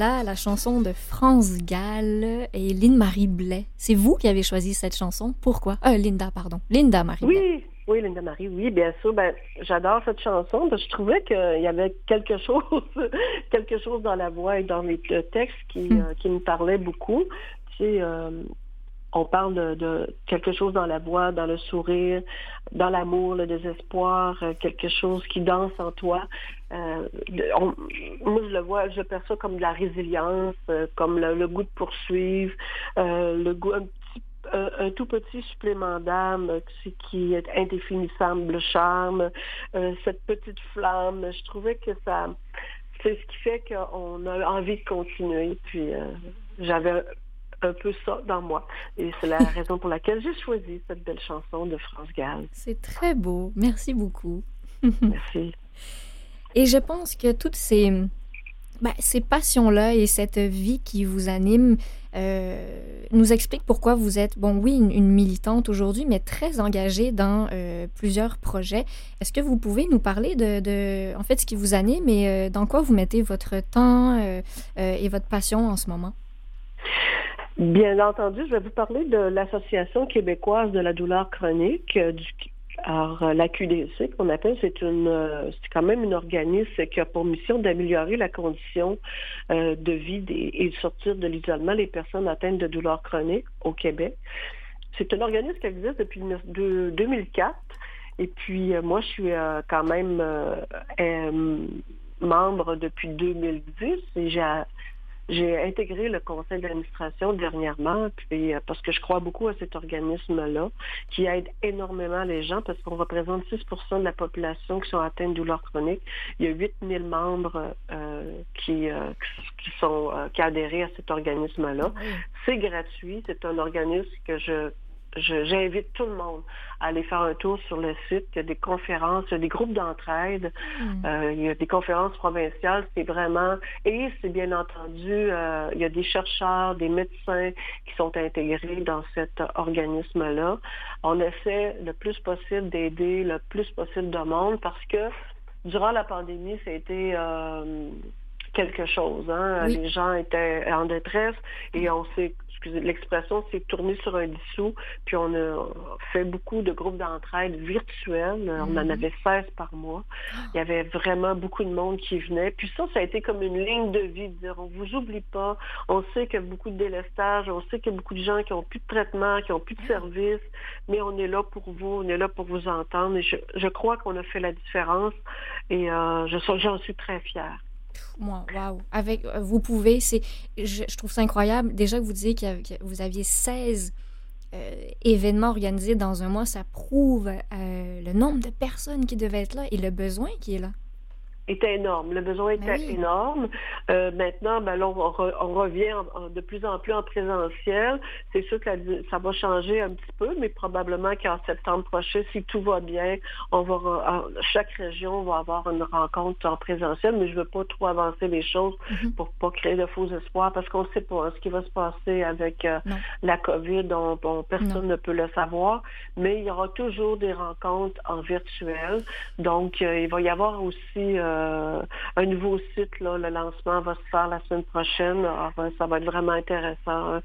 La
chanson de France Gall et Lynn-Marie Blais. C'est vous qui avez choisi cette chanson? Pourquoi? Euh, Linda, pardon. Linda Marie Blais.
Oui, oui, Linda Marie, oui, bien sûr. Ben, j'adore cette chanson parce que je trouvais qu'il y avait quelque chose, quelque chose dans la voix et dans les, le texte qui,
Hmm.
euh, qui me parlait beaucoup. Tu sais, euh, on parle de, de quelque chose dans la voix, dans le sourire, dans l'amour, le désespoir, quelque chose qui danse en toi. Euh, on- moi, je le vois, je perçois comme de la résilience, euh, comme le, le goût de poursuivre, euh, le goût, un, petit, un, un tout petit supplément d'âme qui, qui est indéfinissable, le charme, cette petite flamme. Je trouvais que ça, c'est ce qui fait qu'on a envie de continuer. Puis j'avais un peu ça dans moi. Et c'est la raison pour laquelle j'ai choisi cette belle chanson de France Gall.
C'est très beau. Merci beaucoup.
Merci.
Et je pense que toutes ces, ben, ces passions-là et cette vie qui vous anime euh, nous expliquent pourquoi vous êtes, bon, oui, une, une militante aujourd'hui, mais très engagée dans euh, plusieurs projets. Est-ce que vous pouvez nous parler de, de, en fait, ce qui vous anime et euh, dans quoi vous mettez votre temps euh, euh, et votre passion en ce moment?
Bien entendu, je vais vous parler de l'Association québécoise de la douleur chronique, euh, du, alors, euh, la QDC qu'on appelle, c'est une, euh, c'est quand même un organisme qui a pour mission d'améliorer la condition euh, de vie des- et de sortir de l'isolement les personnes atteintes de douleurs chroniques au Québec. C'est un organisme qui existe depuis le- de- 2004. Et puis, moi, je suis quand même membre depuis 2010 et j'ai j'ai intégré le conseil d'administration dernièrement, puis euh, parce que je crois beaucoup à cet organisme-là, qui aide énormément les gens, parce qu'on représente 6% de la population qui sont atteints de douleurs chroniques. Il y a 8 000 membres euh, qui, euh, qui sont euh, qui adhéré à cet organisme-là. C'est gratuit, c'est un organisme que je- j'invite tout le monde à aller faire un tour sur le site. Il y a des conférences, il y a des groupes d'entraide,
Mm.
euh, il y a des conférences provinciales. C'est vraiment et c'est bien entendu, euh, il y a des chercheurs, des médecins qui sont intégrés dans cet organisme-là. On essaie le plus possible d'aider le plus possible de monde parce que durant la pandémie, ça a été euh, quelque chose. Hein?
Oui.
Les gens étaient en détresse et on s'est, l'expression, s'est tourné sur un dissous, puis on a fait beaucoup de groupes d'entraide virtuels. On en
Mhm.
avait 16 par mois. Il y avait vraiment beaucoup de monde qui venait. Puis ça, ça a été comme une ligne de vie, de dire on vous oublie pas. On sait qu'il y a beaucoup de délestage, on sait qu'il y a beaucoup de gens qui ont plus de traitement, qui ont plus de services, mais on est là pour vous, on est là pour vous entendre. Et je, je crois qu'on a fait la différence et euh, je j'en suis très fière.
Moi, waouh. Avec, euh, vous pouvez, c'est, je, trouve ça incroyable. Déjà que vous disiez que vous aviez 16 euh, événements organisés dans un mois, ça prouve euh, le nombre de personnes qui devaient être là et le besoin qui est là.
Était énorme. Le besoin était
Ben oui.
énorme. Euh, maintenant, ben là, on, re- on revient en- en- de plus en plus en présentiel. C'est sûr que la- ça va changer un petit peu, mais probablement qu'en septembre prochain, si tout va bien, on va en- chaque région va avoir une rencontre en présentiel, mais je veux pas trop avancer les choses
Mhm.
pour pas créer de faux espoirs parce qu'on ne sait pas hein, ce qui va se passer avec euh, la COVID. On, on- personne
Non.
ne peut le savoir, mais il y aura toujours des rencontres en virtuel. Donc, euh, il va y avoir aussi euh, un nouveau site. Là, le lancement va se faire la semaine prochaine. Alors, euh, ça va être vraiment intéressant. Euh,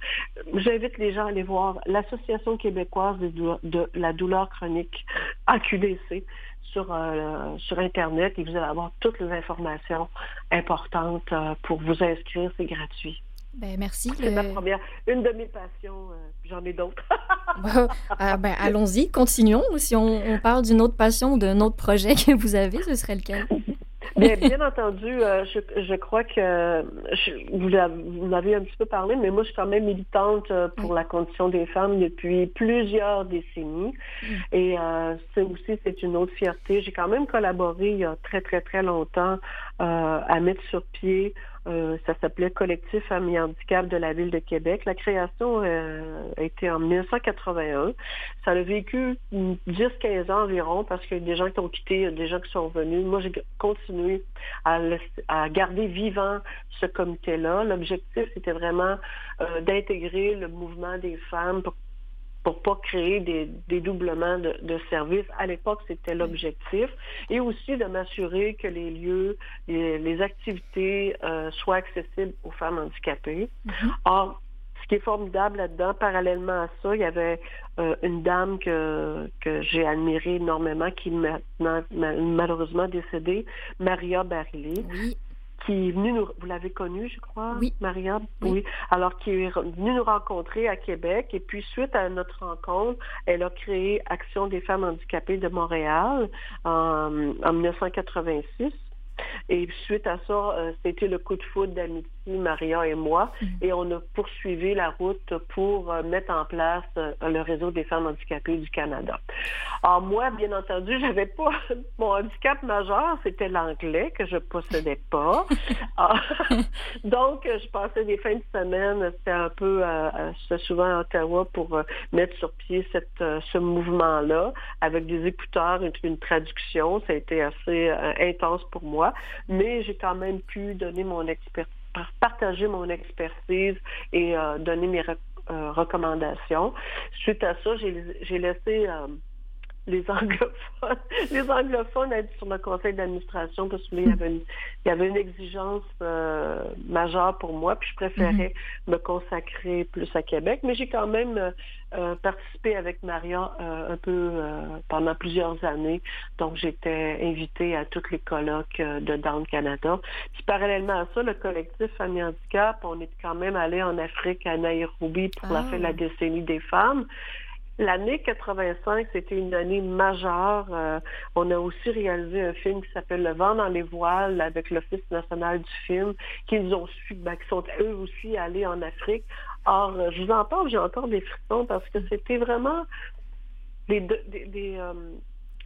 J'invite les gens à aller voir l'Association québécoise de, la douleur chronique, AQDC, sur, euh, sur Internet et vous allez avoir toutes les informations importantes euh, pour vous inscrire. C'est gratuit.
Ben, merci.
C'est ma première, une de mes passions. euh, J'en ai d'autres.
Ah, ben, allons-y, continuons. Si on, on parle d'une autre passion ou d'un autre projet que vous avez, ce serait lequel?
Bien, bien entendu, euh, je, je crois que je- vous m'avez un petit peu parlé, mais moi, je suis quand même militante euh, pour la condition des femmes depuis plusieurs décennies. Et euh, c'est aussi, c'est une autre fierté. J'ai quand même collaboré il y a très, très, très longtemps euh, à mettre sur pied euh, ça s'appelait Collectif et Handicap de la Ville de Québec. La création euh, a été en 1981. Ça a vécu 10-15 ans environ parce qu'il y a des gens qui ont quitté, a des gens qui sont venus. Moi, j'ai continué à, à garder vivant ce comité-là. L'objectif, c'était vraiment euh, d'intégrer le mouvement des femmes pour pour pas créer des dédoublements de, de services. À l'époque, c'était l'objectif. Et aussi de m'assurer que les lieux, les, les activités euh, soient accessibles aux femmes handicapées. Or, ce qui est formidable là-dedans, parallèlement à ça, il y avait euh, une dame que, que j'ai admirée énormément, qui est maintenant ma- malheureusement décédée, Maria Barillet
Oui,
qui est venue nous, vous l'avez connue, je crois,
Oui.
Maria,
Oui.
oui. Alors, qui est venue nous rencontrer à Québec, et puis suite à notre rencontre, elle a créé Action des femmes handicapées de Montréal en, en 1986. Et suite à ça, euh, c'était le coup de foudre d'amitié, Maria et moi, et on a poursuivi la route pour euh, mettre en place euh, le réseau des femmes handicapées du Canada. Alors moi, bien entendu, j'avais pas mon handicap majeur, c'était l'anglais que je possédais pas. Ah, Donc, je passais des fins de semaine, c'était un peu, euh, euh, j'étais souvent à Ottawa pour mettre sur pied cette, ce mouvement-là avec des écouteurs, une, une traduction. Ça a été assez intense pour moi, mais j'ai quand même pu donner mon expertise partager mon expertise et euh, donner mes euh, recommandations. Suite à ça, j'ai j'ai laissé euh, les anglophones, les anglophones être sur le conseil d'administration parce qu'il y avait une, il y avait une exigence euh, majeure pour moi, puis je préférais me consacrer plus à Québec, mais j'ai quand même euh, euh, participé avec Maria euh, un peu euh, pendant plusieurs années, donc j'étais invitée à toutes les colloques euh, de Down Canada. Puis parallèlement à ça, le collectif Famille Handicap, on est quand même allé en Afrique à Nairobi pour la
Ah.
fin de la décennie des femmes. L'année 85, c'était une année majeure. Euh, on a aussi réalisé un film qui s'appelle Le vent dans les voiles avec l'Office national du film, qui nous ont suivi, ben, qui sont eux aussi allés en Afrique. Or, euh, je vous en parle, j'ai encore des frissons parce que c'était vraiment des, do- des, des, euh,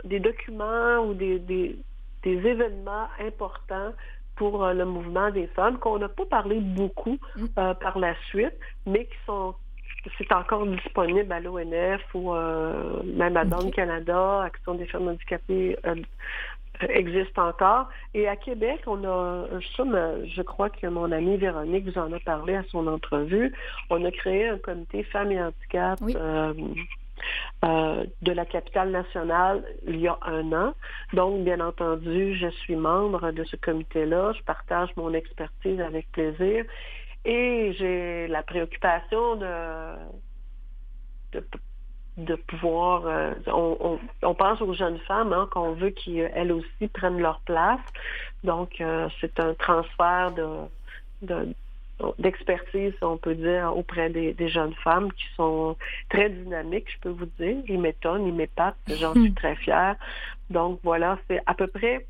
des documents ou des, des, des événements importants pour euh, le mouvement des femmes qu'on n'a pas parlé beaucoup euh, par la suite, mais qui sont c'est encore disponible à l'ONF ou euh, même à Down Canada, Action des femmes handicapées euh, euh, existe encore. Et à Québec, on a, me- je crois que mon amie Véronique vous en a parlé à son entrevue, on a créé un comité femmes et handicap
Oui.
euh, euh, de la capitale nationale il y a un an. Donc, bien entendu, je suis membre de ce comité-là. Je partage mon expertise avec plaisir. Et j'ai la préoccupation de, de, de pouvoir... euh, on, on- on pense aux jeunes femmes hein, qu'on veut qu'elles aussi prennent leur place. Donc, euh, c'est un transfert de, de- d'expertise, on peut dire, auprès des, des jeunes femmes qui sont très dynamiques, je peux vous dire. Ils m'étonnent, ils m'épatent, j'en suis très fière. Donc, voilà, c'est à peu près,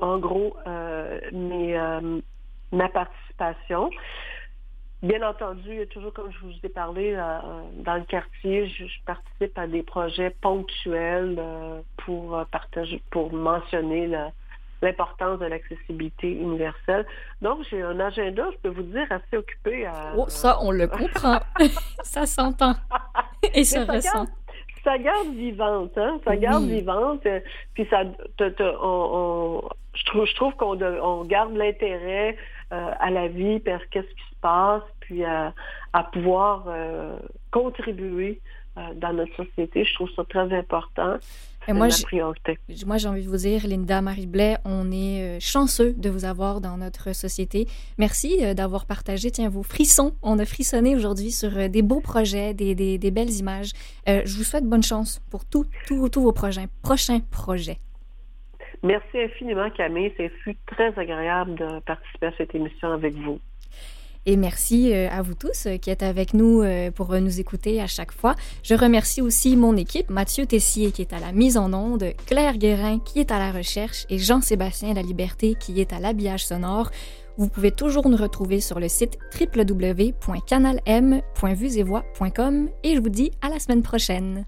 en gros, euh, mes, euh, ma participation. Bien entendu, il y a toujours, comme je vous ai parlé, euh, dans le quartier, je, je participe à des projets ponctuels euh, pour euh, partager, pour mentionner l'importance de l'accessibilité universelle. Donc, j'ai un agenda, je peux vous dire, assez occupé. À,
Oh, ça, on le comprend. ça s'entend. Et ça ressent.
garde, ça garde vivante, hein? Ça garde
Oui.
vivante. euh, Puis ça, on, on- je trouve, je trouve qu'on de- on garde l'intérêt euh, à la vie, vers qu'est-ce qui se passe, puis à, à pouvoir euh, contribuer euh, dans notre société. Je trouve ça très important.
Et moi, j'ai-
priorité.
Moi, j'ai envie de vous dire, Linda Marie Blais, on est euh, chanceux de vous avoir dans notre société. Merci euh, d'avoir partagé, tiens, vos frissons. On a frissonné aujourd'hui sur euh, des beaux projets, des, des- des belles images. Euh, je vous souhaite bonne chance pour tous vos projets, prochains projets.
Merci infiniment, Camille. C'est très agréable de participer à cette émission avec vous.
Et merci euh, à vous tous euh, qui êtes avec nous euh, pour nous écouter à chaque fois. Je remercie aussi mon équipe, Mathieu Tessier qui est à la mise en onde, Claire Guérin qui est à la recherche et Jean-Sébastien La Liberté qui est à l'habillage sonore. Vous pouvez toujours nous retrouver sur le site www.canalm.vuesetvoix.com et je vous dis à la semaine prochaine.